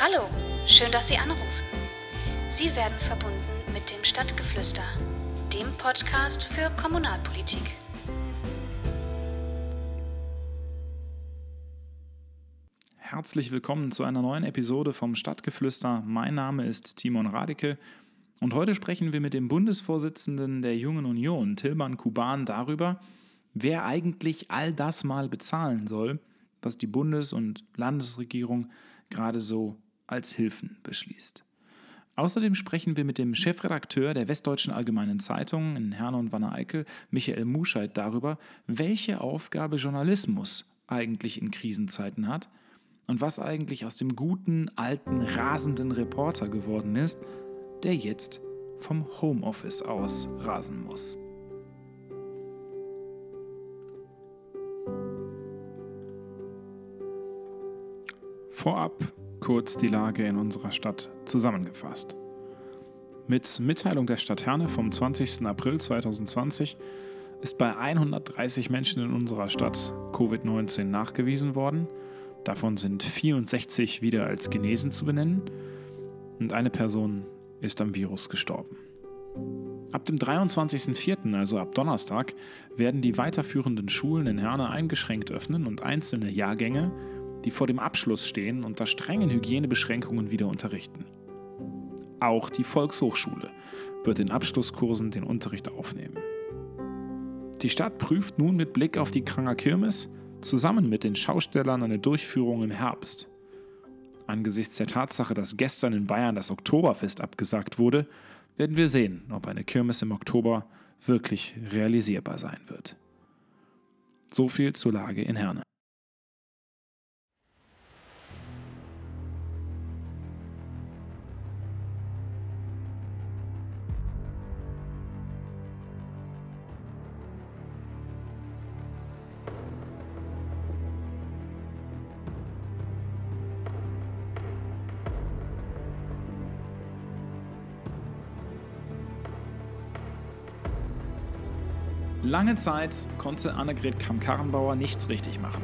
Hallo, schön, dass Sie anrufen. Sie werden verbunden mit dem Stadtgeflüster, dem Podcast für Kommunalpolitik. Herzlich willkommen zu einer neuen Episode vom Stadtgeflüster. Mein Name ist Timon Radeke und heute sprechen wir mit dem Bundesvorsitzenden der Jungen Union, Tilman Kuban, darüber, wer eigentlich all das mal bezahlen soll, was die Bundes- und Landesregierung gerade so als Hilfen beschließt. Außerdem sprechen wir mit dem Chefredakteur der Westdeutschen Allgemeinen Zeitung in Herne und Wanne-Eickel, Michael Muscheid, darüber, welche Aufgabe Journalismus eigentlich in Krisenzeiten hat und was eigentlich aus dem guten, alten, rasenden Reporter geworden ist, der jetzt vom Homeoffice aus rasen muss. Vorab kurz die Lage in unserer Stadt zusammengefasst. Mit Mitteilung der Stadt Herne vom 20. April 2020 ist bei 130 Menschen in unserer Stadt Covid-19 nachgewiesen worden. Davon sind 64 wieder als genesen zu benennen und eine Person ist am Virus gestorben. Ab dem 23.04., also ab Donnerstag, werden die weiterführenden Schulen in Herne eingeschränkt öffnen und einzelne Jahrgänge die vor dem Abschluss stehen, unter strengen Hygienebeschränkungen wieder unterrichten. Auch die Volkshochschule wird in Abschlusskursen den Unterricht aufnehmen. Die Stadt prüft nun mit Blick auf die Kranger Kirmes zusammen mit den Schaustellern eine Durchführung im Herbst. Angesichts der Tatsache, dass gestern in Bayern das Oktoberfest abgesagt wurde, werden wir sehen, ob eine Kirmes im Oktober wirklich realisierbar sein wird. So viel zur Lage in Herne. Lange Zeit konnte Annegret Kamm-Karrenbauer nichts richtig machen.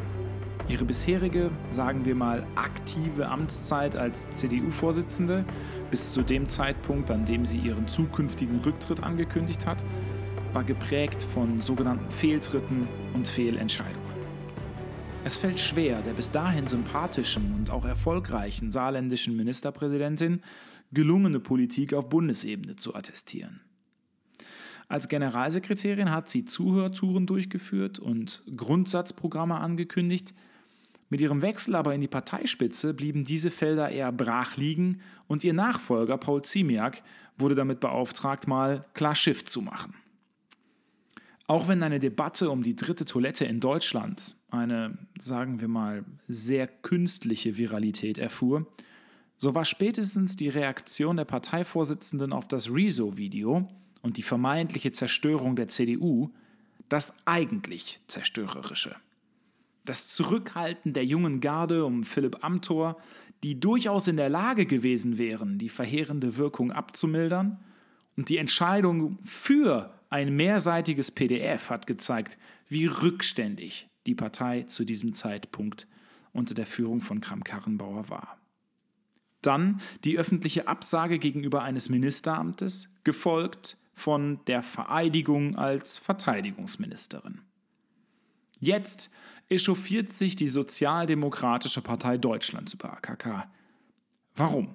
Ihre bisherige, sagen wir mal, aktive Amtszeit als CDU-Vorsitzende bis zu dem Zeitpunkt, an dem sie ihren zukünftigen Rücktritt angekündigt hat, war geprägt von sogenannten Fehltritten und Fehlentscheidungen. Es fällt schwer, der bis dahin sympathischen und auch erfolgreichen saarländischen Ministerpräsidentin gelungene Politik auf Bundesebene zu attestieren. Als Generalsekretärin hat sie Zuhörtouren durchgeführt und Grundsatzprogramme angekündigt. Mit ihrem Wechsel aber in die Parteispitze blieben diese Felder eher brach liegen und ihr Nachfolger Paul Ziemiak wurde damit beauftragt, mal klar Schiff zu machen. Auch wenn eine Debatte um die dritte Toilette in Deutschland eine, sagen wir mal, sehr künstliche Viralität erfuhr, so war spätestens die Reaktion der Parteivorsitzenden auf das Rezo-Video, und die vermeintliche Zerstörung der CDU das eigentlich Zerstörerische. Das Zurückhalten der jungen Garde um Philipp Amthor, die durchaus in der Lage gewesen wären, die verheerende Wirkung abzumildern, und die Entscheidung für ein mehrseitiges PDF hat gezeigt, wie rückständig die Partei zu diesem Zeitpunkt unter der Führung von Kram-Karrenbauer war. Dann die öffentliche Absage gegenüber eines Ministeramtes, gefolgt von der Vereidigung als Verteidigungsministerin. Jetzt echauffiert sich die Sozialdemokratische Partei Deutschlands über AKK. Warum?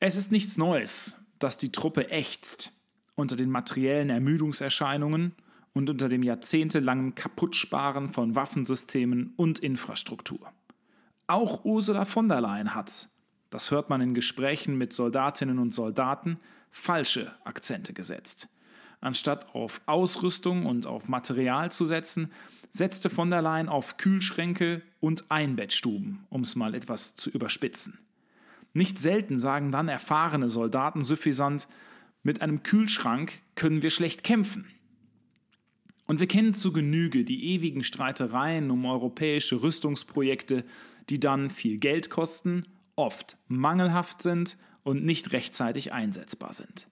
Es ist nichts Neues, dass die Truppe ächzt unter den materiellen Ermüdungserscheinungen und unter dem jahrzehntelangen Kaputtsparen von Waffensystemen und Infrastruktur. Auch Ursula von der Leyen hat, das hört man in Gesprächen mit Soldatinnen und Soldaten, falsche Akzente gesetzt. Anstatt auf Ausrüstung und auf Material zu setzen, setzte von der Leyen auf Kühlschränke und Einbettstuben, um es mal etwas zu überspitzen. Nicht selten sagen dann erfahrene Soldaten suffisant, mit einem Kühlschrank können wir schlecht kämpfen. Und wir kennen zu Genüge die ewigen Streitereien um europäische Rüstungsprojekte, die dann viel Geld kosten, oft mangelhaft sind und nicht rechtzeitig einsetzbar sind.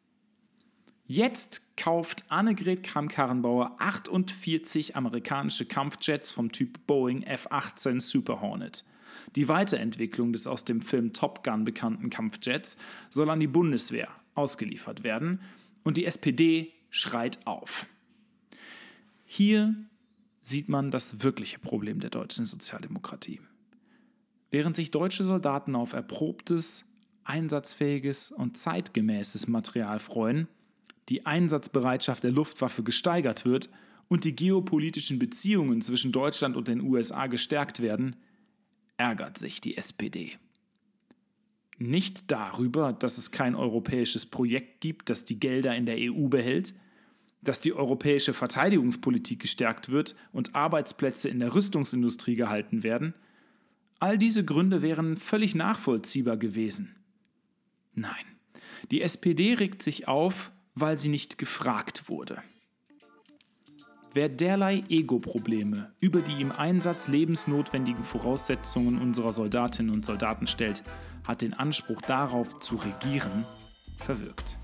Jetzt kauft Annegret Kramp-Karrenbauer 48 amerikanische Kampfjets vom Typ Boeing F-18 Super Hornet. Die Weiterentwicklung des aus dem Film Top Gun bekannten Kampfjets soll an die Bundeswehr ausgeliefert werden und die SPD schreit auf. Hier sieht man das wirkliche Problem der deutschen Sozialdemokratie. Während sich deutsche Soldaten auf erprobtes, einsatzfähiges und zeitgemäßes Material freuen, die Einsatzbereitschaft der Luftwaffe gesteigert wird und die geopolitischen Beziehungen zwischen Deutschland und den USA gestärkt werden, ärgert sich die SPD. Nicht darüber, dass es kein europäisches Projekt gibt, das die Gelder in der EU behält, dass die europäische Verteidigungspolitik gestärkt wird und Arbeitsplätze in der Rüstungsindustrie gehalten werden, all diese Gründe wären völlig nachvollziehbar gewesen. Nein, die SPD regt sich auf, weil sie nicht gefragt wurde. Wer derlei Ego-Probleme über die im Einsatz lebensnotwendigen Voraussetzungen unserer Soldatinnen und Soldaten stellt, hat den Anspruch darauf zu regieren verwirkt.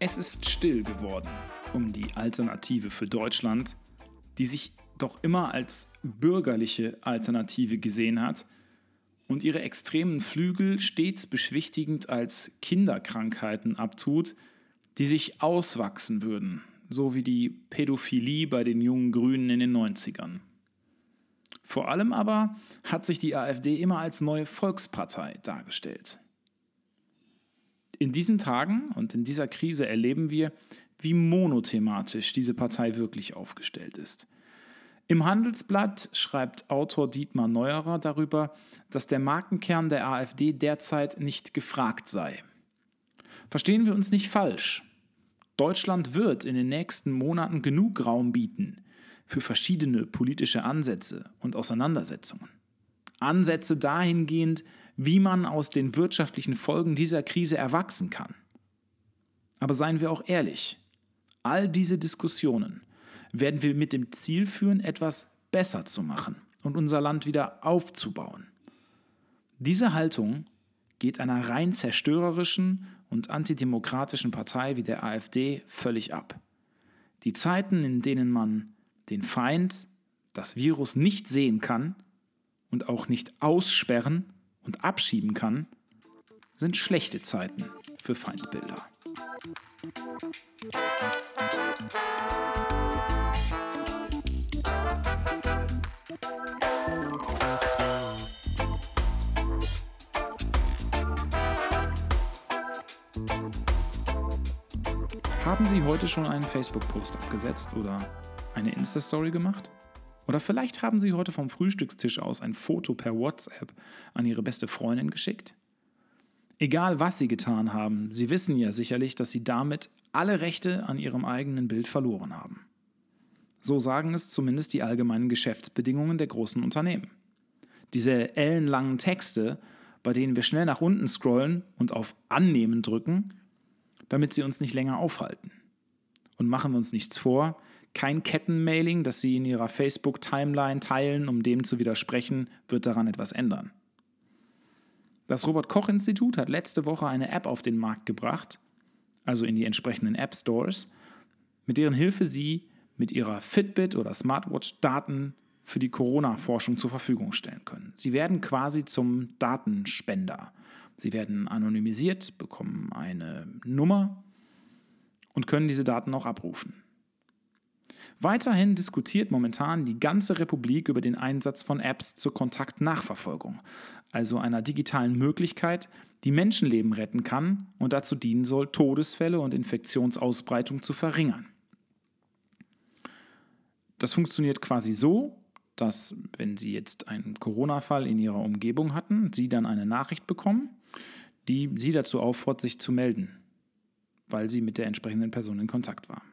Es ist still geworden um die Alternative für Deutschland, die sich doch immer als bürgerliche Alternative gesehen hat und ihre extremen Flügel stets beschwichtigend als Kinderkrankheiten abtut, die sich auswachsen würden, so wie die Pädophilie bei den jungen Grünen in den 90ern. Vor allem aber hat sich die AfD immer als neue Volkspartei dargestellt. In diesen Tagen und in dieser Krise erleben wir, wie monothematisch diese Partei wirklich aufgestellt ist. Im Handelsblatt schreibt Autor Dietmar Neuerer darüber, dass der Markenkern der AfD derzeit nicht gefragt sei. Verstehen wir uns nicht falsch. Deutschland wird in den nächsten Monaten genug Raum bieten für verschiedene politische Ansätze und Auseinandersetzungen. Ansätze dahingehend, wie man aus den wirtschaftlichen Folgen dieser Krise erwachsen kann. Aber seien wir auch ehrlich, all diese Diskussionen werden wir mit dem Ziel führen, etwas besser zu machen und unser Land wieder aufzubauen. Diese Haltung geht einer rein zerstörerischen und antidemokratischen Partei wie der AfD völlig ab. Die Zeiten, in denen man den Feind, das Virus nicht sehen kann und auch nicht aussperren und abschieben kann, sind schlechte Zeiten für Feindbilder. Haben Sie heute schon einen Facebook-Post abgesetzt oder eine Insta-Story gemacht? Oder vielleicht haben Sie heute vom Frühstückstisch aus ein Foto per WhatsApp an Ihre beste Freundin geschickt? Egal was Sie getan haben, Sie wissen ja sicherlich, dass Sie damit alle Rechte an Ihrem eigenen Bild verloren haben. So sagen es zumindest die allgemeinen Geschäftsbedingungen der großen Unternehmen. Diese ellenlangen Texte, bei denen wir schnell nach unten scrollen und auf Annehmen drücken, damit sie uns nicht länger aufhalten. Und machen wir uns nichts vor, kein Kettenmailing, das Sie in Ihrer Facebook-Timeline teilen, um dem zu widersprechen, wird daran etwas ändern. Das Robert Koch Institut hat letzte Woche eine App auf den Markt gebracht, also in die entsprechenden App Stores, mit deren Hilfe Sie mit Ihrer Fitbit oder Smartwatch Daten für die Corona-Forschung zur Verfügung stellen können. Sie werden quasi zum Datenspender. Sie werden anonymisiert, bekommen eine Nummer und können diese Daten auch abrufen. Weiterhin diskutiert momentan die ganze Republik über den Einsatz von Apps zur Kontaktnachverfolgung, also einer digitalen Möglichkeit, die Menschenleben retten kann und dazu dienen soll, Todesfälle und Infektionsausbreitung zu verringern. Das funktioniert quasi so, dass wenn Sie jetzt einen Corona-Fall in Ihrer Umgebung hatten, Sie dann eine Nachricht bekommen, die Sie dazu auffordert, sich zu melden, weil Sie mit der entsprechenden Person in Kontakt waren.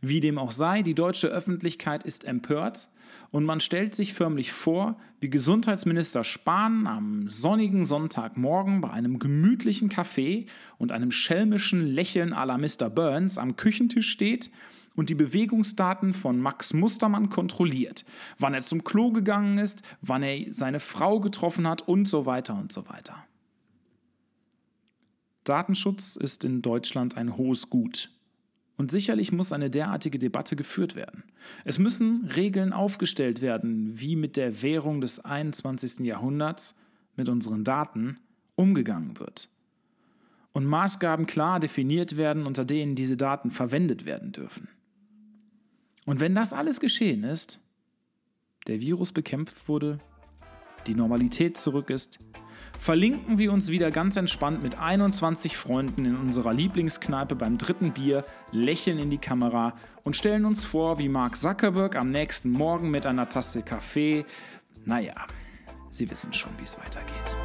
Wie dem auch sei, die deutsche Öffentlichkeit ist empört und man stellt sich förmlich vor, wie Gesundheitsminister Spahn am sonnigen Sonntagmorgen bei einem gemütlichen Kaffee und einem schelmischen Lächeln à la Mr. Burns am Küchentisch steht und die Bewegungsdaten von Max Mustermann kontrolliert. Wann er zum Klo gegangen ist, wann er seine Frau getroffen hat und so weiter und so weiter. Datenschutz ist in Deutschland ein hohes Gut. Und sicherlich muss eine derartige Debatte geführt werden. Es müssen Regeln aufgestellt werden, wie mit der Währung des 21. Jahrhunderts, mit unseren Daten, umgegangen wird. Und Maßgaben klar definiert werden, unter denen diese Daten verwendet werden dürfen. Und wenn das alles geschehen ist, der Virus bekämpft wurde, die Normalität zurück ist, verlinken wir uns wieder ganz entspannt mit 21 Freunden in unserer Lieblingskneipe beim dritten Bier, lächeln in die Kamera und stellen uns vor, wie Mark Zuckerberg am nächsten Morgen mit einer Tasse Kaffee. Naja, Sie wissen schon, wie es weitergeht.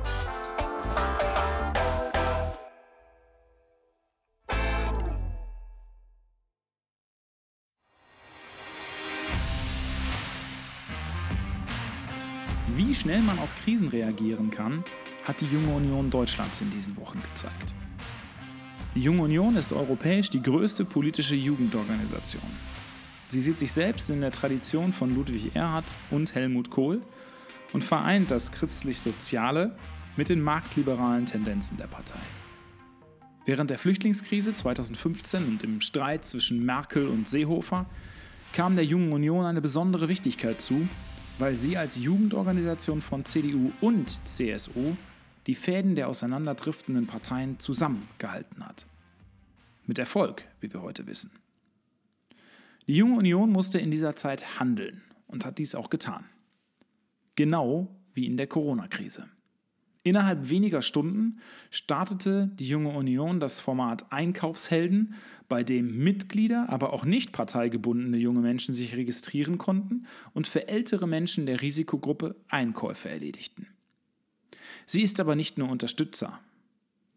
Wie schnell man auf Krisen reagieren kann, hat die Junge Union Deutschlands in diesen Wochen gezeigt. Die Junge Union ist europäisch die größte politische Jugendorganisation. Sie sieht sich selbst in der Tradition von Ludwig Erhard und Helmut Kohl und vereint das christlich-soziale mit den marktliberalen Tendenzen der Partei. Während der Flüchtlingskrise 2015 und im Streit zwischen Merkel und Seehofer kam der Jungen Union eine besondere Wichtigkeit zu, weil sie als Jugendorganisation von CDU und CSU die Fäden der auseinanderdriftenden Parteien zusammengehalten hat. Mit Erfolg, wie wir heute wissen. Die Junge Union musste in dieser Zeit handeln und hat dies auch getan. Genau wie in der Corona-Krise. Innerhalb weniger Stunden startete die Junge Union das Format Einkaufshelden, bei dem Mitglieder, aber auch nicht parteigebundene junge Menschen sich registrieren konnten und für ältere Menschen der Risikogruppe Einkäufe erledigten. Sie ist aber nicht nur Unterstützer.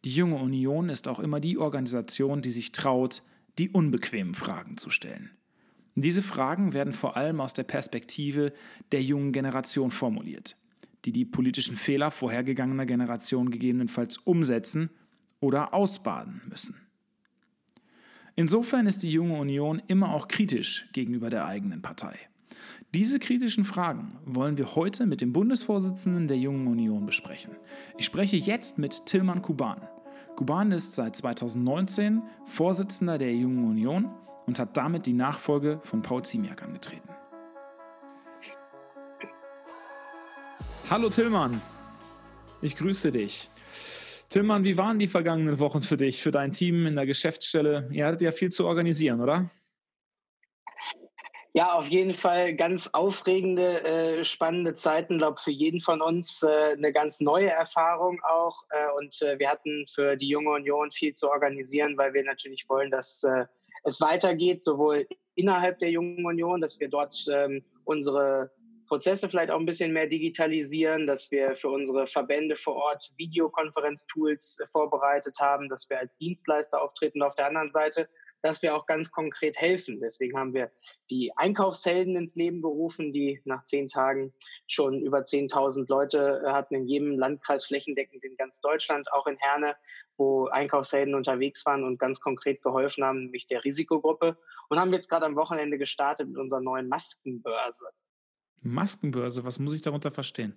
Die Junge Union ist auch immer die Organisation, die sich traut, die unbequemen Fragen zu stellen. Diese Fragen werden vor allem aus der Perspektive der jungen Generation formuliert, die die politischen Fehler vorhergegangener Generationen gegebenenfalls umsetzen oder ausbaden müssen. Insofern ist die Junge Union immer auch kritisch gegenüber der eigenen Partei. Diese kritischen Fragen wollen wir heute mit dem Bundesvorsitzenden der Jungen Union besprechen. Ich spreche jetzt mit Tilman Kuban. Kuban ist seit 2019 Vorsitzender der Jungen Union und hat damit die Nachfolge von Paul Ziemiak angetreten. Hallo Tillmann, ich grüße dich. Tillmann, wie waren die vergangenen Wochen für dich, für dein Team in der Geschäftsstelle? Ihr hattet ja viel zu organisieren, oder? Ja, auf jeden Fall ganz aufregende, äh, spannende Zeiten, glaube für jeden von uns äh, eine ganz neue Erfahrung auch. Äh, und äh, wir hatten für die junge Union viel zu organisieren, weil wir natürlich wollen, dass äh, es weitergeht, sowohl innerhalb der jungen Union, dass wir dort ähm, unsere Prozesse vielleicht auch ein bisschen mehr digitalisieren, dass wir für unsere Verbände vor Ort Videokonferenztools äh, vorbereitet haben, dass wir als Dienstleister auftreten. Auf der anderen Seite dass wir auch ganz konkret helfen. Deswegen haben wir die Einkaufshelden ins Leben gerufen, die nach zehn Tagen schon über 10.000 Leute äh, hatten in jedem Landkreis flächendeckend in ganz Deutschland, auch in Herne, wo Einkaufshelden unterwegs waren und ganz konkret geholfen haben, nämlich der Risikogruppe. Und haben jetzt gerade am Wochenende gestartet mit unserer neuen Maskenbörse. Maskenbörse, was muss ich darunter verstehen?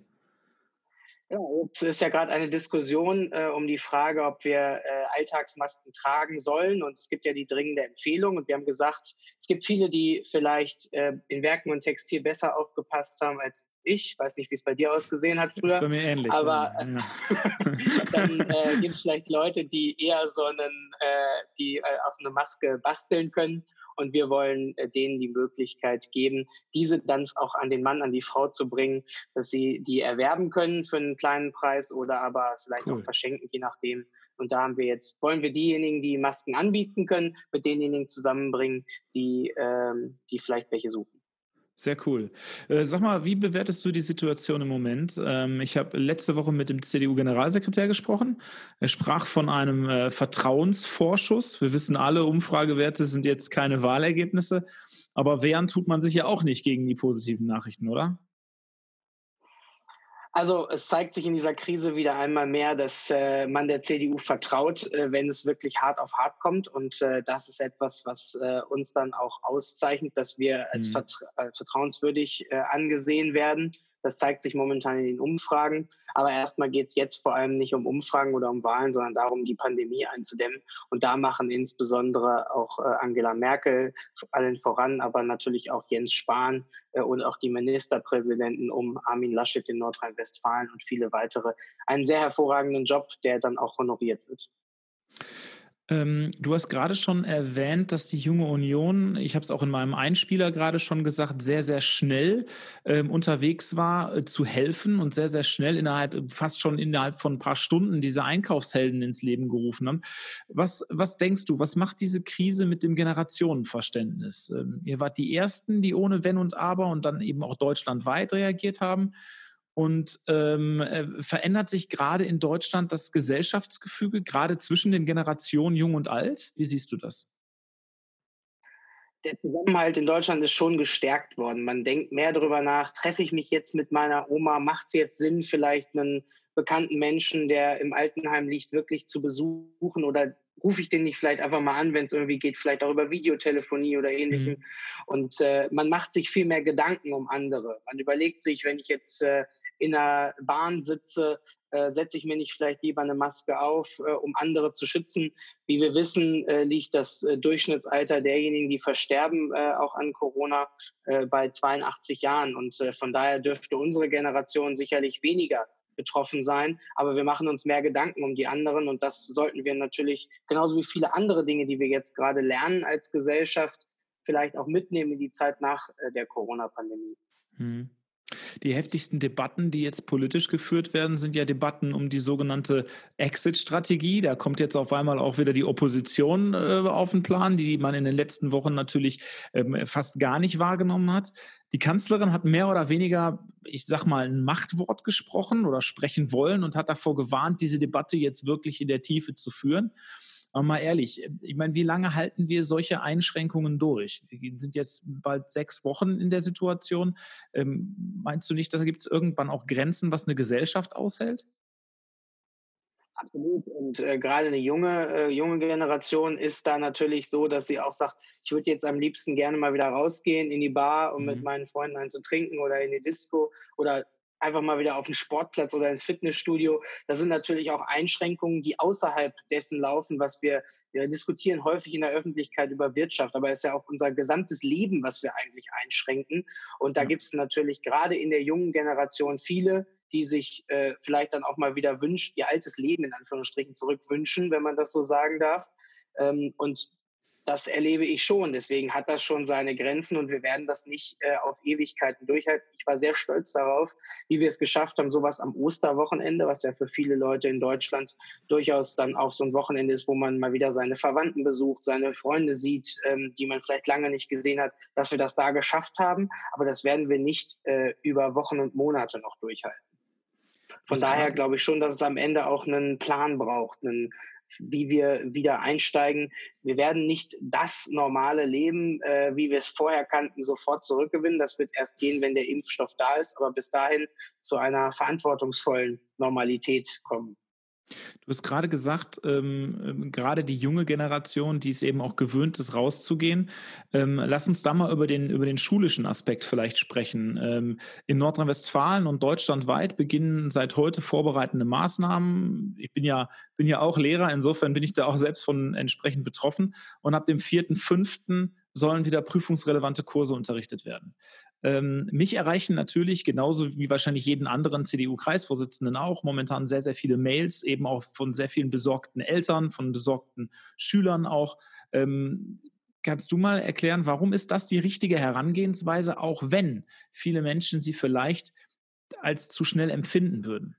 Ja, jetzt ist ja gerade eine Diskussion äh, um die Frage, ob wir äh, Alltagsmasken tragen sollen. Und es gibt ja die dringende Empfehlung. Und wir haben gesagt, es gibt viele, die vielleicht äh, in Werken und Textil besser aufgepasst haben als ich. Weiß nicht, wie es bei dir ausgesehen hat früher. Das ist bei mir ähnlich. Aber ja. dann äh, gibt es vielleicht Leute, die eher so einen, äh, die äh, aus einer Maske basteln können. Und wir wollen äh, denen die Möglichkeit geben, diese dann auch an den Mann, an die Frau zu bringen, dass sie die erwerben können für einen kleinen Preis oder aber vielleicht cool. auch verschenken, je nachdem. Und da haben wir jetzt, wollen wir diejenigen, die Masken anbieten können, mit denjenigen zusammenbringen, die, ähm, die vielleicht welche suchen. Sehr cool. Äh, sag mal, wie bewertest du die Situation im Moment? Ähm, ich habe letzte Woche mit dem CDU-Generalsekretär gesprochen. Er sprach von einem äh, Vertrauensvorschuss. Wir wissen alle, Umfragewerte sind jetzt keine Wahlergebnisse. Aber wehren tut man sich ja auch nicht gegen die positiven Nachrichten, oder? Also es zeigt sich in dieser Krise wieder einmal mehr, dass äh, man der CDU vertraut, äh, wenn es wirklich hart auf hart kommt. Und äh, das ist etwas, was äh, uns dann auch auszeichnet, dass wir als, mhm. vertra als vertrauenswürdig äh, angesehen werden. Das zeigt sich momentan in den Umfragen. Aber erstmal geht es jetzt vor allem nicht um Umfragen oder um Wahlen, sondern darum, die Pandemie einzudämmen. Und da machen insbesondere auch äh, Angela Merkel allen voran, aber natürlich auch Jens Spahn äh, und auch die Ministerpräsidenten um Armin Laschet in Nordrhein-Westfalen und viele weitere einen sehr hervorragenden Job, der dann auch honoriert wird. Ähm, du hast gerade schon erwähnt, dass die junge Union, ich habe es auch in meinem Einspieler gerade schon gesagt, sehr, sehr schnell ähm, unterwegs war, äh, zu helfen und sehr, sehr schnell innerhalb, fast schon innerhalb von ein paar Stunden diese Einkaufshelden ins Leben gerufen haben. Was, was denkst du, was macht diese Krise mit dem Generationenverständnis? Ähm, ihr wart die Ersten, die ohne Wenn und Aber und dann eben auch deutschlandweit reagiert haben. Und ähm, äh, verändert sich gerade in Deutschland das Gesellschaftsgefüge, gerade zwischen den Generationen Jung und Alt? Wie siehst du das? der Zusammenhalt in Deutschland ist schon gestärkt worden. Man denkt mehr darüber nach, treffe ich mich jetzt mit meiner Oma, macht es jetzt Sinn, vielleicht einen bekannten Menschen, der im Altenheim liegt, wirklich zu besuchen oder rufe ich den nicht vielleicht einfach mal an, wenn es irgendwie geht, vielleicht auch über Videotelefonie oder ähnlichem. Mhm. Und äh, man macht sich viel mehr Gedanken um andere. Man überlegt sich, wenn ich jetzt äh, in der Bahn sitze, äh, setze ich mir nicht vielleicht lieber eine Maske auf, äh, um andere zu schützen. Wie wir wissen, äh, liegt das äh, Durchschnittsalter derjenigen, die versterben, äh, auch an Corona, äh, bei 82 Jahren. Und von daher dürfte unsere Generation sicherlich weniger betroffen sein, aber wir machen uns mehr Gedanken um die anderen und das sollten wir natürlich genauso wie viele andere Dinge, die wir jetzt gerade lernen als Gesellschaft, vielleicht auch mitnehmen in die Zeit nach der Corona-Pandemie. Hm. Die heftigsten Debatten, die jetzt politisch geführt werden, sind ja Debatten um die sogenannte Exit-Strategie. Da kommt jetzt auf einmal auch wieder die Opposition äh, auf den Plan, die man in den letzten Wochen natürlich ähm, fast gar nicht wahrgenommen hat. Die Kanzlerin hat mehr oder weniger, ich sag mal, ein Machtwort gesprochen oder sprechen wollen und hat davor gewarnt, diese Debatte jetzt wirklich in der Tiefe zu führen. Aber mal ehrlich, ich meine, wie lange halten wir solche Einschränkungen durch? Wir sind jetzt bald sechs Wochen in der Situation. Ähm, meinst du nicht, dass gibt es irgendwann auch Grenzen, was eine Gesellschaft aushält? Absolut. Und äh, gerade eine junge, äh, junge Generation ist da natürlich so, dass sie auch sagt, ich würde jetzt am liebsten gerne mal wieder rausgehen in die Bar, um mhm. mit meinen Freunden einen zu trinken oder in die Disco oder einfach mal wieder auf den Sportplatz oder ins Fitnessstudio. Das sind natürlich auch Einschränkungen, die außerhalb dessen laufen, was wir, wir diskutieren häufig in der Öffentlichkeit über Wirtschaft, aber es ist ja auch unser gesamtes Leben, was wir eigentlich einschränken. Und da ja. gibt es natürlich gerade in der jungen Generation viele, die sich äh, vielleicht dann auch mal wieder wünscht, ihr altes Leben in Anführungsstrichen zurückwünschen, wenn man das so sagen darf. Ähm, und das erlebe ich schon. Deswegen hat das schon seine Grenzen und wir werden das nicht äh, auf Ewigkeiten durchhalten. Ich war sehr stolz darauf, wie wir es geschafft haben, sowas am Osterwochenende, was ja für viele Leute in Deutschland durchaus dann auch so ein Wochenende ist, wo man mal wieder seine Verwandten besucht, seine Freunde sieht, ähm, die man vielleicht lange nicht gesehen hat, dass wir das da geschafft haben. Aber das werden wir nicht äh, über Wochen und Monate noch durchhalten. Von daher glaube ich schon, dass es am Ende auch einen Plan braucht, einen, wie wir wieder einsteigen. Wir werden nicht das normale Leben, äh, wie wir es vorher kannten, sofort zurückgewinnen. Das wird erst gehen, wenn der Impfstoff da ist, aber bis dahin zu einer verantwortungsvollen Normalität kommen. Du hast gerade gesagt, ähm, ähm, gerade die junge Generation, die es eben auch gewöhnt ist, rauszugehen. Ähm, lass uns da mal über den, über den schulischen Aspekt vielleicht sprechen. Ähm, in Nordrhein-Westfalen und deutschlandweit beginnen seit heute vorbereitende Maßnahmen. Ich bin ja, bin ja auch Lehrer, insofern bin ich da auch selbst von entsprechend betroffen. Und ab dem 4.5. sollen wieder prüfungsrelevante Kurse unterrichtet werden. Ähm, mich erreichen natürlich genauso wie wahrscheinlich jeden anderen CDU-Kreisvorsitzenden auch momentan sehr, sehr viele Mails, eben auch von sehr vielen besorgten Eltern, von besorgten Schülern auch. Ähm, kannst du mal erklären, warum ist das die richtige Herangehensweise, auch wenn viele Menschen sie vielleicht als zu schnell empfinden würden?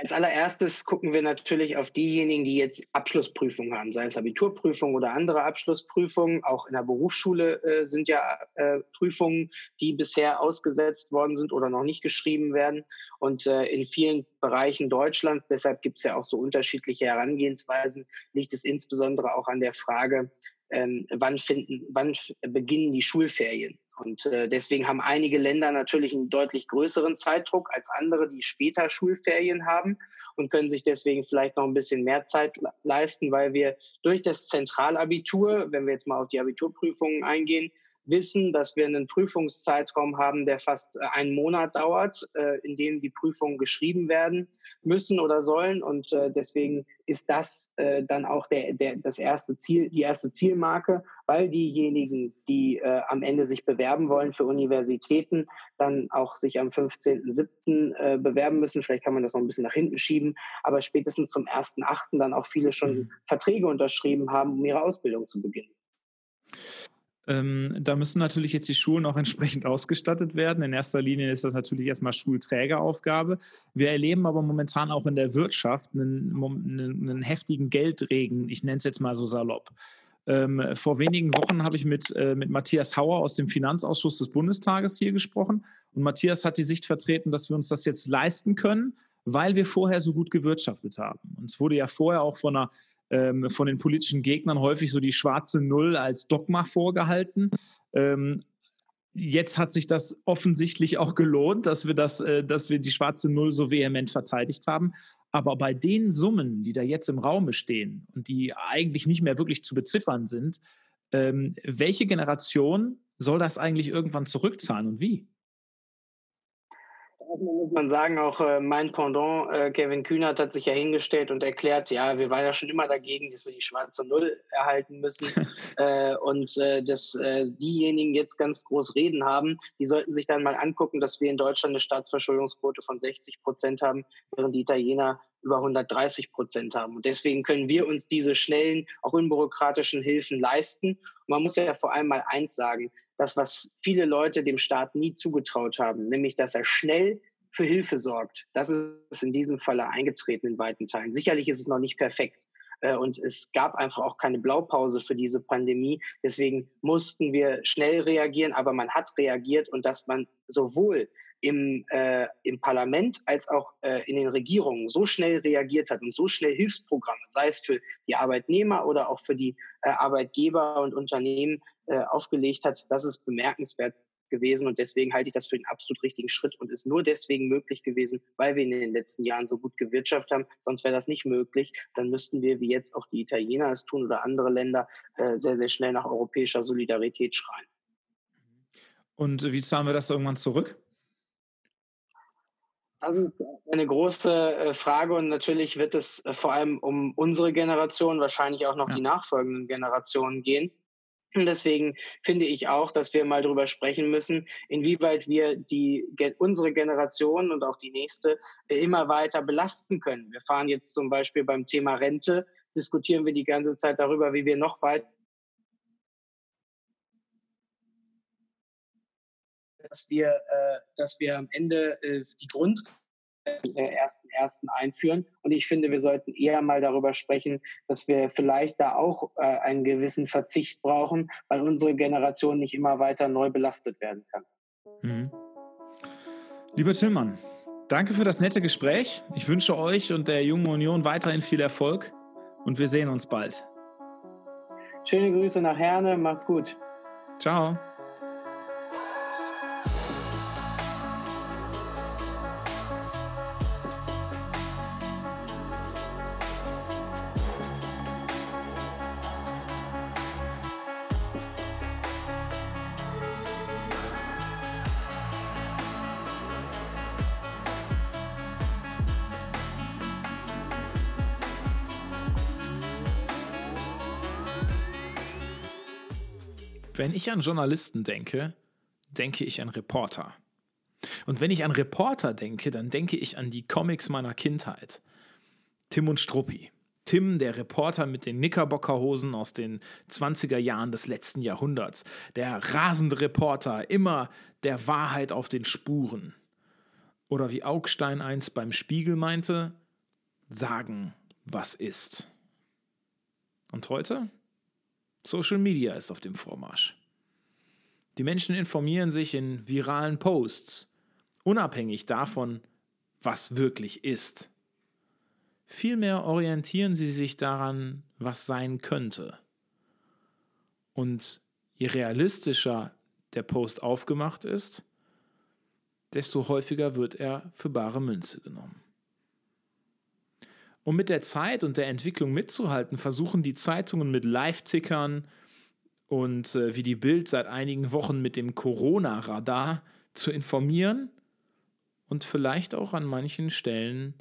Als allererstes gucken wir natürlich auf diejenigen, die jetzt Abschlussprüfungen haben, sei es Abiturprüfungen oder andere Abschlussprüfungen. Auch in der Berufsschule äh, sind ja äh, Prüfungen, die bisher ausgesetzt worden sind oder noch nicht geschrieben werden. Und äh, in vielen Bereichen Deutschlands, deshalb gibt es ja auch so unterschiedliche Herangehensweisen, liegt es insbesondere auch an der Frage, ähm, wann, finden, wann beginnen die Schulferien. Und äh, deswegen haben einige Länder natürlich einen deutlich größeren Zeitdruck als andere, die später Schulferien haben und können sich deswegen vielleicht noch ein bisschen mehr Zeit leisten, weil wir durch das Zentralabitur, wenn wir jetzt mal auf die Abiturprüfungen eingehen, wissen, dass wir einen Prüfungszeitraum haben, der fast äh, einen Monat dauert, äh, in dem die Prüfungen geschrieben werden müssen oder sollen. Und äh, deswegen ist das dann auch der, der, das erste Ziel, die erste Zielmarke, weil diejenigen, die am Ende sich bewerben wollen für Universitäten, dann auch sich am 15.07. bewerben müssen. Vielleicht kann man das noch ein bisschen nach hinten schieben, aber spätestens zum 1.08. dann auch viele schon mhm. Verträge unterschrieben haben, um ihre Ausbildung zu beginnen. Ähm, da müssen natürlich jetzt die Schulen auch entsprechend ausgestattet werden. In erster Linie ist das natürlich erstmal Schulträgeraufgabe. Wir erleben aber momentan auch in der Wirtschaft einen, einen, einen heftigen Geldregen. Ich nenne es jetzt mal so salopp. Ähm, vor wenigen Wochen habe ich mit, äh, mit Matthias Hauer aus dem Finanzausschuss des Bundestages hier gesprochen. Und Matthias hat die Sicht vertreten, dass wir uns das jetzt leisten können, weil wir vorher so gut gewirtschaftet haben. Und es wurde ja vorher auch von einer ähm, von den politischen Gegnern häufig so die schwarze Null als Dogma vorgehalten. Ähm, jetzt hat sich das offensichtlich auch gelohnt, dass wir, das, äh, dass wir die schwarze Null so vehement verteidigt haben. Aber bei den Summen, die da jetzt im Raume stehen und die eigentlich nicht mehr wirklich zu beziffern sind, ähm, welche Generation soll das eigentlich irgendwann zurückzahlen und wie? Muss man sagen, auch äh, mein Pendant, äh, Kevin Kühnert, hat sich ja hingestellt und erklärt, ja, wir waren ja schon immer dagegen, dass wir die schwarze Null erhalten müssen. äh, und äh, dass äh, diejenigen jetzt ganz groß Reden haben, die sollten sich dann mal angucken, dass wir in Deutschland eine Staatsverschuldungsquote von 60 Prozent haben, während die Italiener über 130 Prozent haben. Und deswegen können wir uns diese schnellen, auch unbürokratischen Hilfen leisten. Und man muss ja vor allem mal eins sagen, das, was viele Leute dem Staat nie zugetraut haben, nämlich dass er schnell für Hilfe sorgt. Das ist in diesem Falle eingetreten in weiten Teilen. Sicherlich ist es noch nicht perfekt. Äh, und es gab einfach auch keine Blaupause für diese Pandemie. Deswegen mussten wir schnell reagieren, aber man hat reagiert und dass man sowohl im, äh, im Parlament als auch äh, in den Regierungen so schnell reagiert hat und so schnell Hilfsprogramme, sei es für die Arbeitnehmer oder auch für die äh, Arbeitgeber und Unternehmen äh, aufgelegt hat, das ist bemerkenswert gewesen und deswegen halte ich das für den absolut richtigen Schritt und ist nur deswegen möglich gewesen, weil wir in den letzten Jahren so gut gewirtschaftet haben. Sonst wäre das nicht möglich. Dann müssten wir, wie jetzt auch die Italiener es tun oder andere Länder, äh, sehr, sehr schnell nach europäischer Solidarität schreien. Und wie zahlen wir das irgendwann zurück? Das ist eine große äh, Frage und natürlich wird es äh, vor allem um unsere Generation, wahrscheinlich auch noch ja. die nachfolgenden Generationen gehen. Und deswegen finde ich auch, dass wir mal darüber sprechen müssen, inwieweit wir die, unsere Generation und auch die nächste äh, immer weiter belasten können. Wir fahren jetzt zum Beispiel beim Thema Rente, diskutieren wir die ganze Zeit darüber, wie wir noch weiter dass wir, äh, dass wir am Ende äh, die Grund ersten ersten einführen. Und ich finde, wir sollten eher mal darüber sprechen, dass wir vielleicht da auch äh, einen gewissen Verzicht brauchen, weil unsere Generation nicht immer weiter neu belastet werden kann. Mhm. Lieber Tillmann, danke für das nette Gespräch. Ich wünsche euch und der Jungen Union weiterhin viel Erfolg und wir sehen uns bald. Schöne Grüße nach Herne, macht's gut. Ciao. Ich an Journalisten denke, denke ich an Reporter. Und wenn ich an Reporter denke, dann denke ich an die Comics meiner Kindheit. Tim und Struppi. Tim, der Reporter mit den Knickerbockerhosen aus den 20er Jahren des letzten Jahrhunderts. Der rasende Reporter, immer der Wahrheit auf den Spuren. Oder wie Augstein einst beim Spiegel meinte, sagen, was ist. Und heute? Social Media ist auf dem Vormarsch. Die Menschen informieren sich in viralen Posts, unabhängig davon, was wirklich ist. Vielmehr orientieren sie sich daran, was sein könnte. Und je realistischer der Post aufgemacht ist, desto häufiger wird er für bare Münze genommen. Um mit der Zeit und der Entwicklung mitzuhalten, versuchen die Zeitungen mit Live-Tickern und äh, wie die Bild seit einigen Wochen mit dem Corona-Radar zu informieren und vielleicht auch an manchen Stellen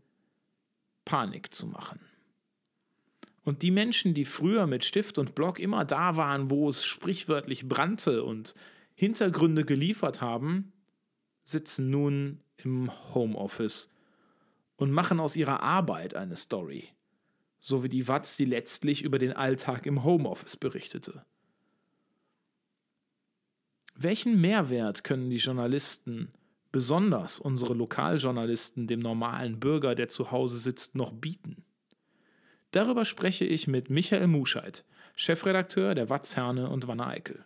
Panik zu machen. Und die Menschen, die früher mit Stift und Block immer da waren, wo es sprichwörtlich brannte und Hintergründe geliefert haben, sitzen nun im Homeoffice und machen aus ihrer Arbeit eine Story, so wie die Watz, die letztlich über den Alltag im Homeoffice berichtete. Welchen Mehrwert können die Journalisten, besonders unsere Lokaljournalisten, dem normalen Bürger, der zu Hause sitzt, noch bieten? Darüber spreche ich mit Michael Muscheid, Chefredakteur der Watz Herne und Wanne Eickel.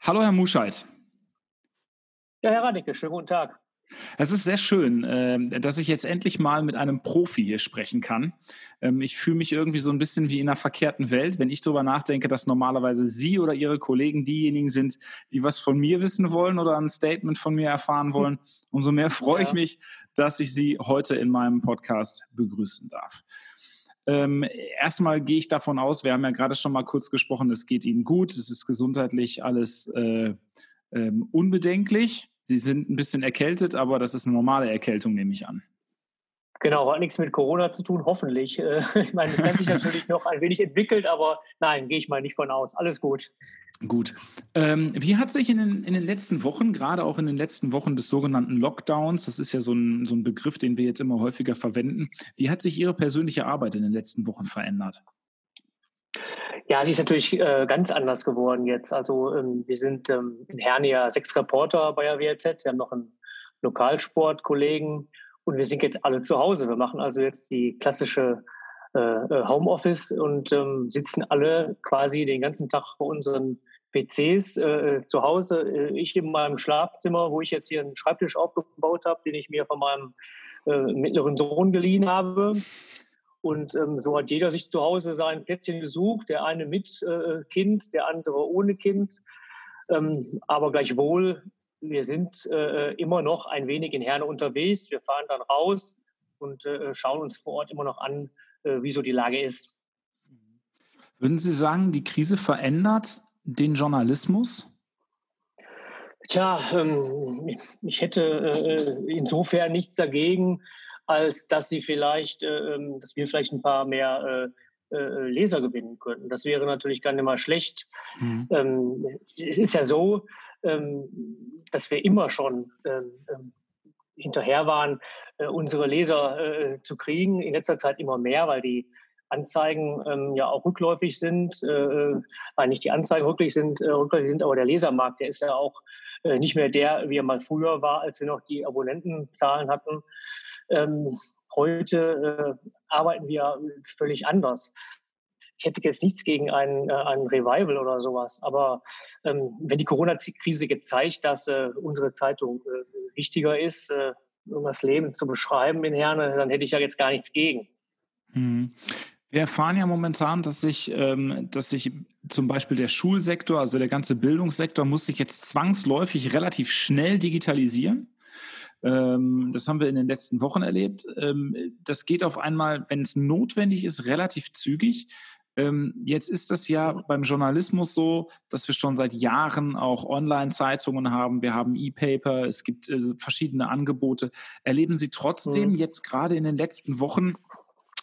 Hallo, Herr Muscheid. Ja, Herr Radicke, schönen guten Tag. Es ist sehr schön, ähm, dass ich jetzt endlich mal mit einem Profi hier sprechen kann. Ähm, ich fühle mich irgendwie so ein bisschen wie in einer verkehrten Welt, wenn ich darüber nachdenke, dass normalerweise Sie oder Ihre Kollegen diejenigen sind, die was von mir wissen wollen oder ein Statement von mir erfahren hm. wollen. Umso mehr freue ich mich, dass ich Sie heute in meinem Podcast begrüßen darf. Ähm, erstmal gehe ich davon aus, wir haben ja gerade schon mal kurz gesprochen, es geht Ihnen gut, es ist gesundheitlich alles äh, äh, unbedenklich. Sie sind ein bisschen erkältet, aber das ist eine normale Erkältung, nehme ich an. Genau, hat nichts mit Corona zu tun, hoffentlich. Äh, ich meine, das kann sich natürlich noch ein wenig entwickeln, aber nein, gehe ich mal nicht von aus. Alles gut. Gut. Ähm, wie hat sich in den, in den letzten Wochen, gerade auch in den letzten Wochen des sogenannten Lockdowns, das ist ja so ein, so ein Begriff, den wir jetzt immer häufiger verwenden, wie hat sich Ihre persönliche Arbeit in den letzten Wochen verändert? Ja, sie ist natürlich äh, ganz anders geworden jetzt. Also ähm, wir sind ähm, in Herne ja sechs Reporter bei der WLZ. Wir haben noch einen Lokalsportkollegen und wir sind jetzt alle zu Hause. Wir machen also jetzt die klassische äh, äh Homeoffice und ähm, sitzen alle quasi den ganzen Tag vor unseren PCs äh, zu Hause. Äh, ich in meinem Schlafzimmer, wo ich jetzt hier einen Schreibtisch aufgebaut habe, den ich mir von meinem äh, mittleren Sohn geliehen habe. Und ähm, so hat jeder sich zu Hause sein Plätzchen gesucht, der eine mit äh, Kind, der andere ohne Kind. Ähm, aber gleichwohl, wir sind äh, immer noch ein wenig in Herne unterwegs. Wir fahren dann raus und äh, schauen uns vor Ort immer noch an, äh, wie so die Lage ist. Würden Sie sagen, die Krise verändert den Journalismus? Tja, ähm, ich hätte äh, insofern nichts dagegen, als dass sie vielleicht, äh, ähm, dass wir vielleicht ein paar mehr äh, äh, Leser gewinnen könnten. Das wäre natürlich gar nicht mal schlecht. Mhm. Ähm, es ist ja so, ähm, dass wir immer schon ähm, ähm hinterher waren, äh, unsere Leser äh, zu kriegen. In letzter Zeit immer mehr, weil die Anzeigen ähm, ja auch rückläufig sind, äh, äh, nicht die Anzeigen rückläufig sind, äh, rückläufig sind, aber der Lesermarkt, der ist ja auch äh, nicht mehr der, wie er mal früher war, als wir noch die Abonnentenzahlen hatten. Ähm, heute äh, arbeiten wir völlig anders. Ich hätte jetzt nichts gegen ein, äh, ein Revival oder sowas, aber ähm, wenn die Corona-Krise gezeigt, dass äh, unsere Zeitung äh, wichtiger ist, äh, um das Leben zu beschreiben in Herne, dann hätte ich ja jetzt gar nichts gegen. Mhm. Wir erfahren ja momentan, dass sich, ähm, dass sich zum Beispiel der Schulsektor, also der ganze Bildungssektor, muss sich jetzt zwangsläufig relativ schnell digitalisieren. Ähm, das haben wir in den letzten Wochen erlebt. Ähm, das geht auf einmal, wenn es notwendig ist, relativ zügig. Ähm, jetzt ist das ja beim Journalismus so, dass wir schon seit Jahren auch Online-Zeitungen haben. Wir haben E-Paper, es gibt äh, verschiedene Angebote. Erleben Sie trotzdem mhm. jetzt gerade in den letzten Wochen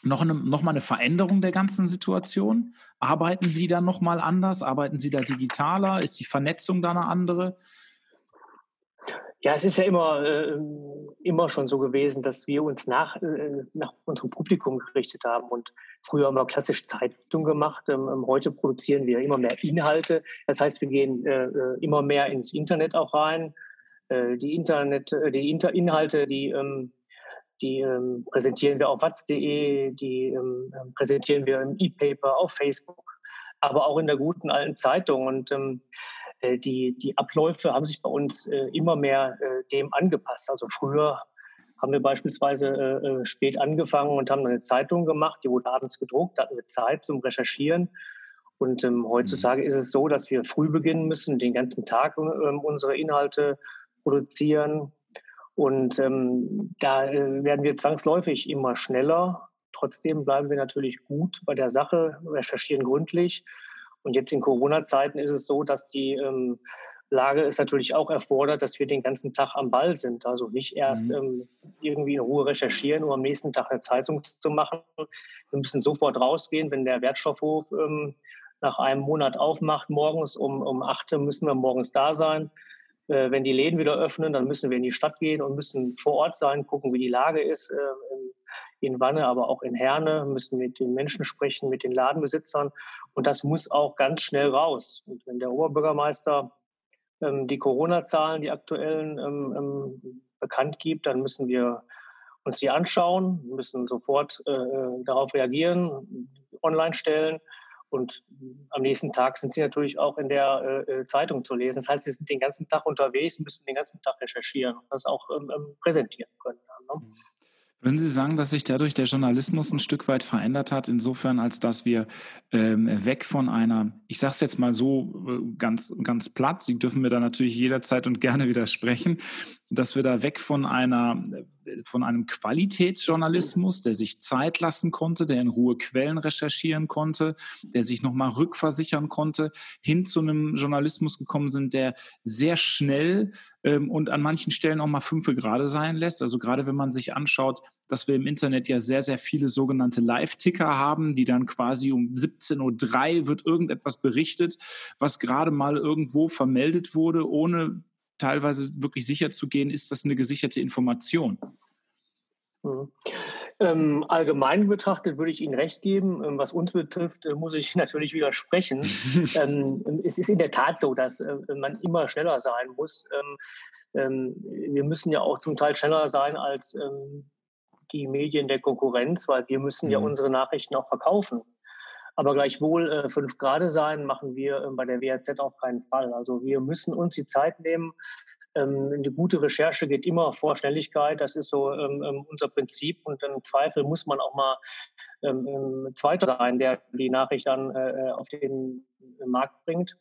noch, eine, noch mal eine Veränderung der ganzen Situation? Arbeiten Sie da noch mal anders? Arbeiten Sie da digitaler? Ist die Vernetzung da eine andere? Ja, es ist ja immer, äh, immer schon so gewesen, dass wir uns nach, äh, nach unserem Publikum gerichtet haben und früher haben wir klassisch Zeitung gemacht. Ähm, ähm, heute produzieren wir immer mehr Inhalte. Das heißt, wir gehen äh, äh immer mehr ins Internet auch rein. Äh, die Internet, äh, die Inter Inhalte, die, ähm, die ähm, präsentieren wir auf watz.de, die ähm, ähm, präsentieren wir im E-Paper, auf Facebook, aber auch in der guten alten Zeitung. Und die, die Abläufe haben sich bei uns äh, immer mehr äh, dem angepasst. Also früher haben wir beispielsweise äh, äh, spät angefangen und haben eine Zeitung gemacht, die wurde abends gedruckt, da hatten wir Zeit zum Recherchieren. Und ähm, heutzutage mhm. ist es so, dass wir früh beginnen müssen, den ganzen Tag ähm, unsere Inhalte produzieren. Und ähm, da äh, werden wir zwangsläufig immer schneller. Trotzdem bleiben wir natürlich gut bei der Sache, recherchieren gründlich. Und jetzt in Corona-Zeiten ist es so, dass die ähm, Lage es natürlich auch erfordert, dass wir den ganzen Tag am Ball sind. Also nicht erst mhm. ähm, irgendwie in Ruhe recherchieren, um am nächsten Tag eine Zeitung zu machen. Wir müssen sofort rausgehen, wenn der Wertstoffhof ähm, nach einem Monat aufmacht, morgens um, um 8 Uhr müssen wir morgens da sein. Äh, wenn die Läden wieder öffnen, dann müssen wir in die Stadt gehen und müssen vor Ort sein, gucken, wie die Lage ist. Äh, in, Wanne, aber auch in Herne, müssen mit den Menschen sprechen, mit den Ladenbesitzern. Und das muss auch ganz schnell raus. Und wenn der Oberbürgermeister ähm, die Corona-Zahlen, die aktuellen, ähm, ähm, bekannt gibt, dann müssen wir uns die anschauen, müssen sofort äh, äh, darauf reagieren, online stellen. Und am nächsten Tag sind sie natürlich auch in der äh, äh Zeitung zu lesen. Das heißt, sie sind den ganzen Tag unterwegs, müssen den ganzen Tag recherchieren und das auch ähm, ähm präsentieren können. Ne? Würden Sie sagen, dass sich dadurch der Journalismus ein Stück weit verändert hat, insofern, als dass wir ähm, weg von einer, ich sage es jetzt mal so äh, ganz, ganz platt, Sie dürfen mir da natürlich jederzeit und gerne widersprechen, dass wir da weg von einer von einem Qualitätsjournalismus, der sich Zeit lassen konnte, der in Ruhe Quellen recherchieren konnte, der sich nochmal rückversichern konnte, hin zu einem Journalismus gekommen sind, der sehr schnell ähm, und an manchen Stellen auch mal fünfe gerade sein lässt. Also gerade wenn man sich anschaut, dass wir im Internet ja sehr, sehr viele sogenannte Live-Ticker haben, die dann quasi um 17.03 Uhr wird irgendetwas berichtet, was gerade mal irgendwo vermeldet wurde, ohne teilweise wirklich sicher zu gehen, ist das eine gesicherte Information? Mhm. Ähm, allgemein betrachtet würde ich Ihnen recht geben. Ähm, was uns betrifft, äh, muss ich natürlich widersprechen. ähm, es ist in der Tat so, dass äh, man immer schneller sein muss. Ähm, ähm, wir müssen ja auch zum Teil schneller sein als ähm, die Medien der Konkurrenz, weil wir müssen mhm. ja unsere Nachrichten auch verkaufen. Aber gleichwohl äh, fünf Grade sein machen wir äh, bei der WAZ auf keinen Fall. Also wir müssen uns die Zeit nehmen. Ähm, eine gute Recherche geht immer vor Schnelligkeit. Das ist so ähm, ähm unser Prinzip. Und im Zweifel muss man auch mal ähm, Zweiter sein, der die Nachricht dann äh, äh auf den Markt bringt.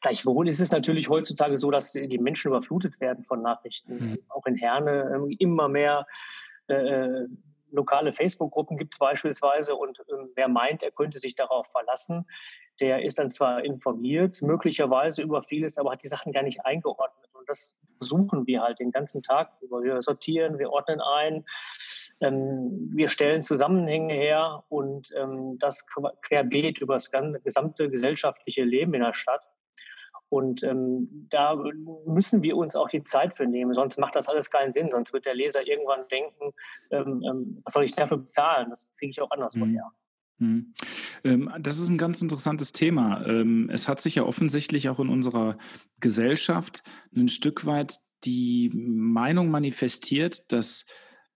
Gleichwohl ist es natürlich heutzutage so, dass die Menschen überflutet werden von Nachrichten. Mhm. Auch in Herne ähm, immer mehr äh, äh lokale Facebook-Gruppen gibt es beispielsweise und ähm, wer meint, er könnte sich darauf verlassen, der ist dann zwar informiert, möglicherweise über vieles, aber hat die Sachen gar nicht eingeordnet. Und das suchen wir halt den ganzen Tag über. Wir sortieren, wir ordnen ein, ähm, wir stellen Zusammenhänge her und ähm, das querbeet über das gesamte gesellschaftliche Leben in der Stadt. Und ähm, da müssen wir uns auch die Zeit für nehmen, sonst macht das alles keinen Sinn. Sonst wird der Leser irgendwann denken, ähm, ähm, was soll ich dafür bezahlen? Das kriege ich auch anderswo mhm. her. Mhm. Ähm, das ist ein ganz interessantes Thema. Ähm, es hat sich ja offensichtlich auch in unserer Gesellschaft ein Stück weit die Meinung manifestiert, dass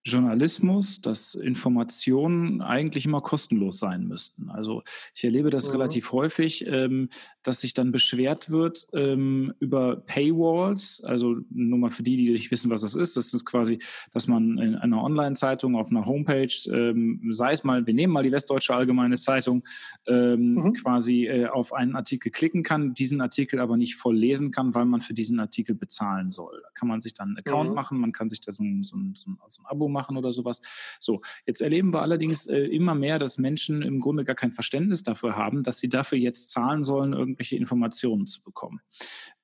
Journalismus, dass Informationen eigentlich immer kostenlos sein müssten. Also ich erlebe das mhm. relativ häufig, ähm, dass sich dann beschwert wird ähm, über Paywalls. Also nur mal für die, die nicht wissen, was das ist. Das ist quasi, dass man in einer Online-Zeitung auf einer Homepage, ähm, sei es mal, wir nehmen mal die Westdeutsche Allgemeine Zeitung, ähm, mhm. quasi äh, auf einen Artikel klicken kann, diesen Artikel aber nicht voll lesen kann, weil man für diesen Artikel bezahlen soll. Da kann man sich dann einen Account mhm. machen, man kann sich da so ein, so ein, so ein, so ein Abo machen oder sowas. So, jetzt erleben wir allerdings äh, immer mehr, dass Menschen im Grunde gar kein Verständnis dafür haben, dass sie dafür jetzt zahlen sollen, irgendwelche Informationen zu bekommen.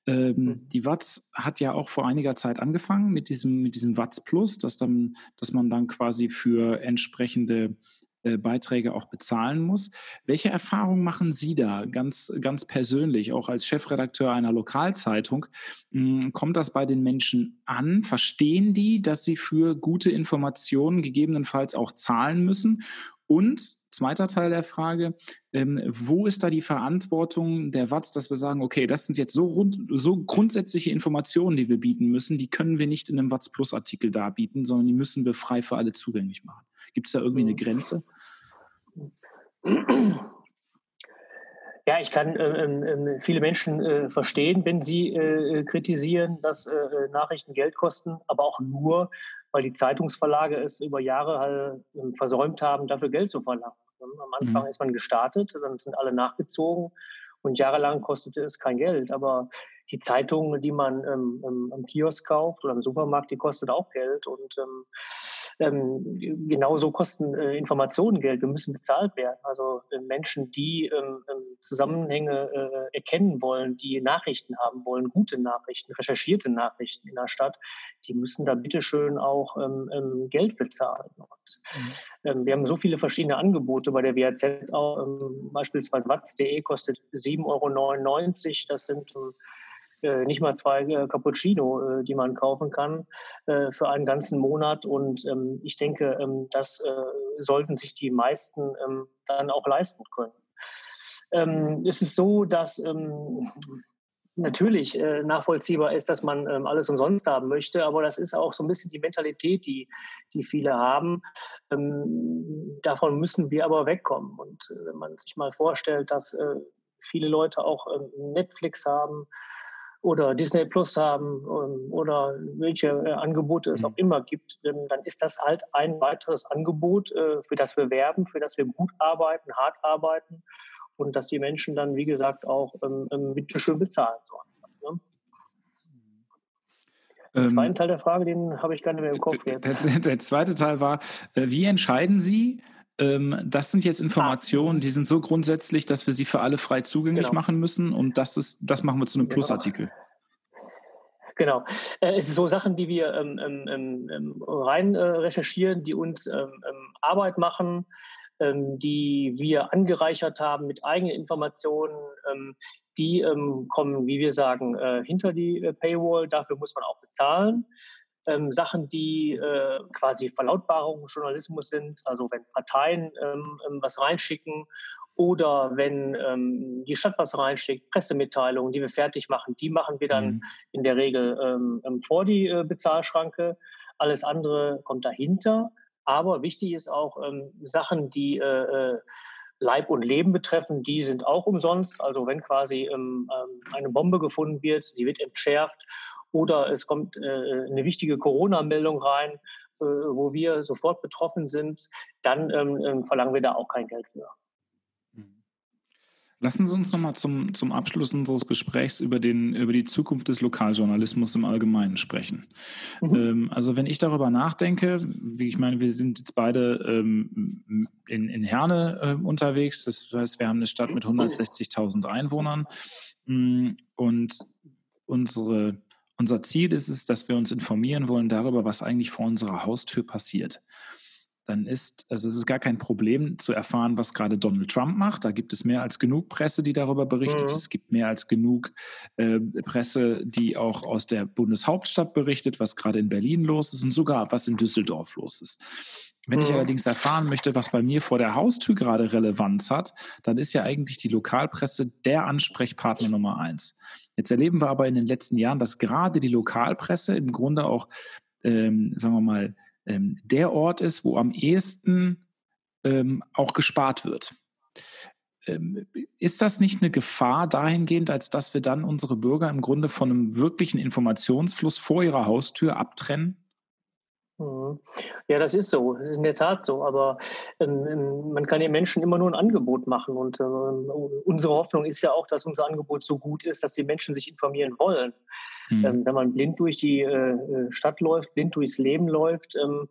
Ähm, mhm. die Watz hat ja auch vor einiger Zeit angefangen mit diesem, mit diesem Watz Plus, dass, dann, dass man dann quasi für entsprechende äh, Beiträge auch bezahlen muss. Welche Erfahrungen machen Sie da ganz, ganz persönlich, auch als Chefredakteur einer Lokalzeitung? Hm, kommt das bei den Menschen an? Verstehen die, dass sie für gute Informationen gegebenenfalls auch zahlen müssen? Und zweiter Teil der Frage, ähm, wo ist da die Verantwortung der WATS, dass wir sagen, okay, das sind jetzt so, rund, so grundsätzliche Informationen, die wir bieten müssen, die können wir nicht in einem WATS Plus Artikel darbieten, sondern die müssen wir frei für alle zugänglich machen. Gibt es da irgendwie eine Grenze? Ja, ich kann äh, äh, viele Menschen äh, verstehen, wenn sie äh, kritisieren, dass äh, Nachrichten Geld kosten, aber auch nur, weil die Zeitungsverlage es über Jahre halt, ähm, versäumt haben, dafür Geld zu verlangen. Am Anfang mhm. ist man gestartet, dann sind alle nachgezogen und jahrelang kostete es kein Geld. Aber die Zeitung, die man ähm, im, im, Kiosk kauft oder im Supermarkt, die kostet auch Geld. Und ähm, ähm, genauso kosten äh, Informationen Geld. Wir müssen bezahlt werden. Also äh, Menschen, die ähm, ähm, Zusammenhänge äh, erkennen wollen, die Nachrichten haben wollen, gute Nachrichten, recherchierte Nachrichten in der Stadt, die müssen da bitteschön auch ähm, Geld bezahlen. Und, mhm. wir haben so viele verschiedene Angebote bei der WAZ. Auch, beispielsweise watz.de kostet 7,99 Euro. Das sind äh, nicht mal zwei äh, Cappuccino, äh, die man kaufen kann äh, für einen ganzen Monat. Und ähm, ich denke, ähm, das äh, sollten sich die meisten ähm, dann auch leisten können. Ähm, es ist so, dass ähm, natürlich äh, nachvollziehbar ist, dass man ähm, alles umsonst haben möchte, aber das ist auch so ein bisschen die Mentalität, die, die viele haben. davon müssen wir aber wegkommen. Und wenn man sich mal vorstellt, dass viele Leute auch Netflix haben, oder Disney Plus haben ähm, oder welche äh, Angebote es auch mhm. immer gibt, dann ist das halt ein weiteres Angebot, äh, für das wir werben, für das wir gut arbeiten, hart arbeiten und dass die Menschen dann, wie gesagt, auch ähm, ähm bitteschön bezahlen sollen. Ne? Den zweiten Teil der Frage, den habe ich gar nicht mehr im Kopf jetzt. Der, der zweite Teil war, äh, wie entscheiden Sie, ähm, das sind jetzt Informationen, die sind so grundsätzlich, dass wir sie für alle frei zugänglich genau. machen müssen und das ist, das machen wir zu einem genau. Plusartikel. Genau. Äh, es sind so Sachen, die wir ähm, ähm, ähm, ähm rein äh, recherchieren, die uns ähm, Arbeit machen, die wir angereichert haben mit eigenen Informationen. die kommen, wie wir sagen, äh, hinter die Paywall. Dafür muss man auch bezahlen ähm, Sachen, die äh, quasi Verlautbarungen Journalismus sind, also wenn Parteien ähm, ähm, was reinschicken oder wenn ähm, die Stadt was reinschickt, Pressemitteilungen, die wir fertig machen, die machen wir dann mhm. in der Regel ähm, ähm, vor die äh, Bezahlschranke. Alles andere kommt dahinter. Aber wichtig ist auch Sachen, die äh, äh, Leib und Leben betreffen, die sind auch umsonst. Also wenn quasi ähm, eine Bombe gefunden wird, sie wird entschärft oder es kommt äh, eine wichtige Corona-Meldung rein, äh, wo wir sofort betroffen sind, dann ähm, ähm verlangen wir da auch kein Geld für. Mhm. Lassen Sie uns nochmal zum, zum Abschluss unseres Gesprächs über, den, über die Zukunft des Lokaljournalismus im Allgemeinen sprechen. Mhm. Ähm, also wenn ich darüber nachdenke, wie ich meine, wir sind jetzt beide ähm, in, in Herne äh, unterwegs, das heißt, wir haben eine Stadt mit 160.000 Einwohnern mh, mm, und unsere unser Ziel ist es, dass wir uns informieren wollen darüber, was eigentlich vor unserer Haustür passiert. Dann ist, also es ist gar kein Problem zu erfahren, was gerade Donald Trump macht. Da gibt es mehr als genug Presse, die darüber berichtet. Mhm. Es gibt mehr als genug äh, Presse, die auch aus der Bundeshauptstadt berichtet, was gerade in Berlin los ist und sogar was in Düsseldorf los ist. Wenn ich mhm. allerdings erfahren möchte, was bei mir vor der Haustür gerade Relevanz hat, dann ist ja eigentlich die Lokalpresse der Ansprechpartner Nummer eins. Jetzt erleben wir aber in den letzten Jahren, dass gerade die Lokalpresse im Grunde auch, ähm, sagen wir mal, ähm, der Ort ist, wo am ehesten ähm, auch gespart wird. Ähm, ist das nicht eine Gefahr dahingehend, als dass wir dann unsere Bürger im Grunde von einem wirklichen Informationsfluss vor ihrer Haustür abtrennen? Mhm. Ja, das ist so. Das ist in der Tat so. Aber ähm, ähm, man kann den Menschen immer nur ein Angebot machen. Und ähm, unsere Hoffnung ist ja auch, dass unser Angebot so gut ist, dass die Menschen sich informieren wollen. Mhm. Ähm, wenn man blind durch die äh, äh Stadt läuft, blind durchs Leben läuft, ähm,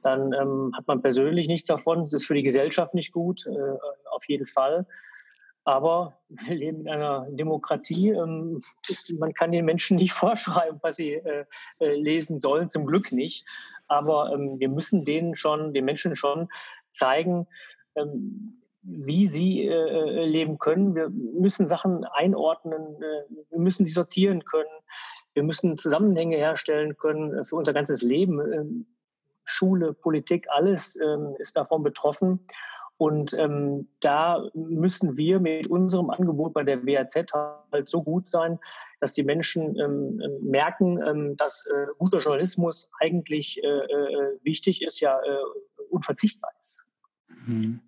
dann ähm, hat man persönlich nichts davon. Es ist für die Gesellschaft nicht gut, äh, auf jeden Fall. Aber wir leben in einer Demokratie. Ähm, man kann den Menschen nicht vorschreiben, was sie äh, äh, lesen sollen, zum Glück nicht. Aber ähm, wir müssen denen schon, den Menschen schon zeigen, ähm, wie sie äh, leben können. Wir müssen Sachen einordnen, wir müssen sie sortieren können. Wir müssen Zusammenhänge herstellen können für unser ganzes Leben. Schule, Politik, alles ist davon betroffen. Und ähm, da müssen wir mit unserem Angebot bei der WAZ halt so gut sein, dass die Menschen ähm, ähm, merken, ähm, dass äh, guter Journalismus eigentlich äh, äh, wichtig ist, ja äh, unverzichtbar ist. Mhm.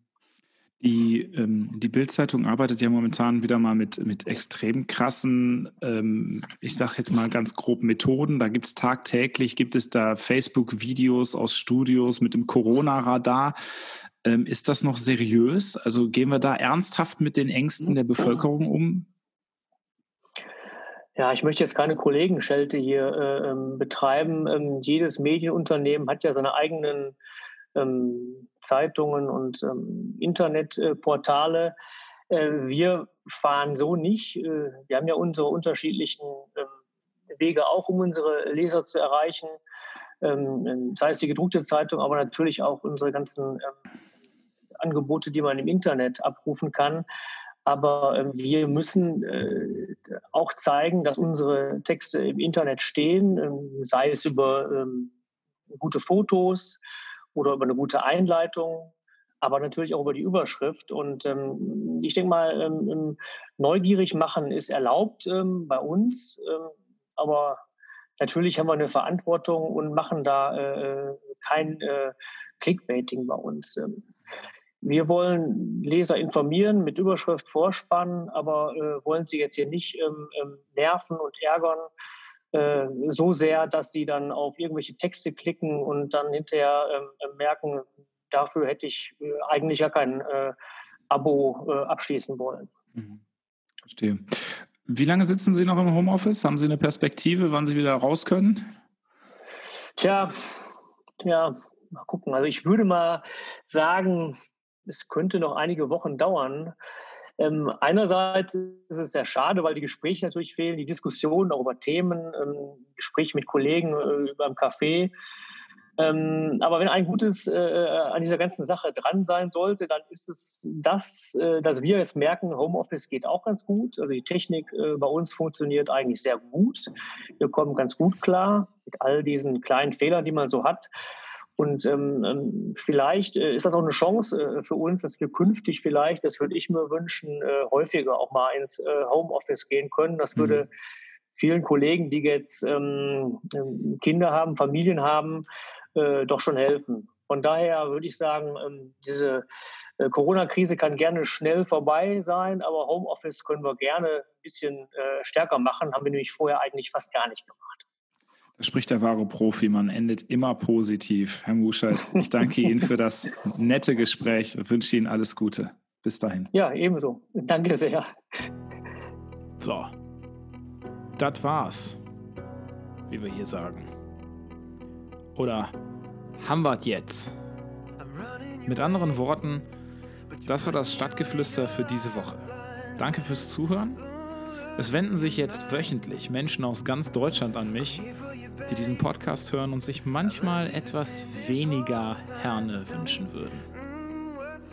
Die, ähm, die Bild-Zeitung arbeitet ja momentan wieder mal mit, mit extrem krassen, ähm, ich sage jetzt mal ganz grob Methoden. Da gibt es tagtäglich, gibt es da Facebook-Videos aus Studios mit dem Corona-Radar. Ähm, ist das noch seriös? Also gehen wir da ernsthaft mit den Ängsten der Bevölkerung um? Ja, ich möchte jetzt keine Kollegenschelte hier äh, ähm, betreiben. Ähm, jedes Medienunternehmen hat ja seine eigenen ähm, Zeitungen und ähm, Internetportale. Äh, wir fahren so nicht. Äh, wir haben ja unsere unterschiedlichen ähm, Wege auch, um unsere Leser zu erreichen. Ähm, sei es die gedruckte Zeitung, aber natürlich auch unsere ganzen ähm, Angebote, die man im Internet abrufen kann. Aber äh, wir müssen äh, auch zeigen, dass unsere Texte im Internet stehen, äh, sei es über gute Fotos, oder über eine gute Einleitung, aber natürlich auch über die Überschrift. Und ähm, ich denke mal, ähm, ähm, neugierig machen ist erlaubt ähm, bei uns, ähm, aber natürlich haben wir eine Verantwortung und machen da äh, kein äh, Clickbaiting bei uns. Ähm. Wir wollen Leser informieren mit Überschrift vorspannen, aber äh, wollen sie jetzt hier nicht nerven und ärgern äh, so sehr, dass sie dann auf irgendwelche Texte klicken und dann hinterher ähm, äh, merken, dafür hätte ich äh, eigentlich ja kein äh, Abo abschließen wollen. Mhm. Verstehe. Wie lange sitzen Sie noch im Homeoffice? Haben Sie eine Perspektive, wann Sie wieder raus können? Tja, ja, mal gucken. Also ich würde mal sagen, es könnte noch einige Wochen dauern. Ähm, einerseits ist es sehr schade, weil die Gespräche natürlich fehlen, die Diskussionen auch über Themen, ähm, Gespräche mit Kollegen äh, über Café. Ähm, aber wenn ein Gutes äh, an dieser ganzen Sache dran sein sollte, dann ist es das, äh, dass wir jetzt merken, Homeoffice geht auch ganz gut. Also die Technik äh, bei uns funktioniert eigentlich sehr gut. Wir kommen ganz gut klar mit all diesen kleinen Fehlern, die man so hat. Und ähm, ähm, vielleicht äh, ist das auch eine Chance äh, für uns, dass wir künftig vielleicht, das würde ich mir wünschen, äh, häufiger auch mal ins äh, Homeoffice gehen können. Das mhm. würde vielen Kollegen, die jetzt ähm, ähm, Kinder haben, Familien haben, äh, doch schon helfen. Von daher würde ich sagen, ähm, diese äh, Corona-Krise kann gerne schnell vorbei sein, aber Homeoffice können wir gerne ein bisschen stärker machen, haben wir nämlich vorher eigentlich fast gar nicht gemacht. Da spricht der wahre Profi, man endet immer positiv. Herr Muschert, ich danke Ihnen für das nette Gespräch und wünsche Ihnen alles Gute. Bis dahin. Ja, ebenso. Danke sehr. So, das war's, wie wir hier sagen. Oder haben wir jetzt? Mit anderen Worten, das war das Stadtgeflüster für diese Woche. Danke fürs Zuhören. Es wenden sich jetzt wöchentlich Menschen aus ganz Deutschland an mich, die diesen Podcast hören und sich manchmal etwas weniger Herne wünschen würden.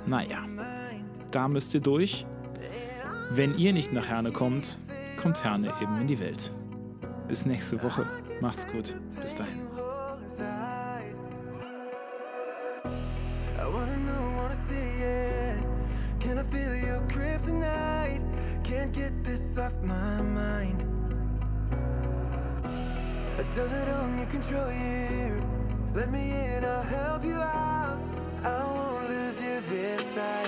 Naja, da müsst ihr durch. Wenn ihr nicht nach Herne kommt, kommt Herne eben in die Welt. Bis nächste Woche. Macht's gut. Bis dahin. Does it only control you? Let me in, I'll help you out. I won't lose you this time.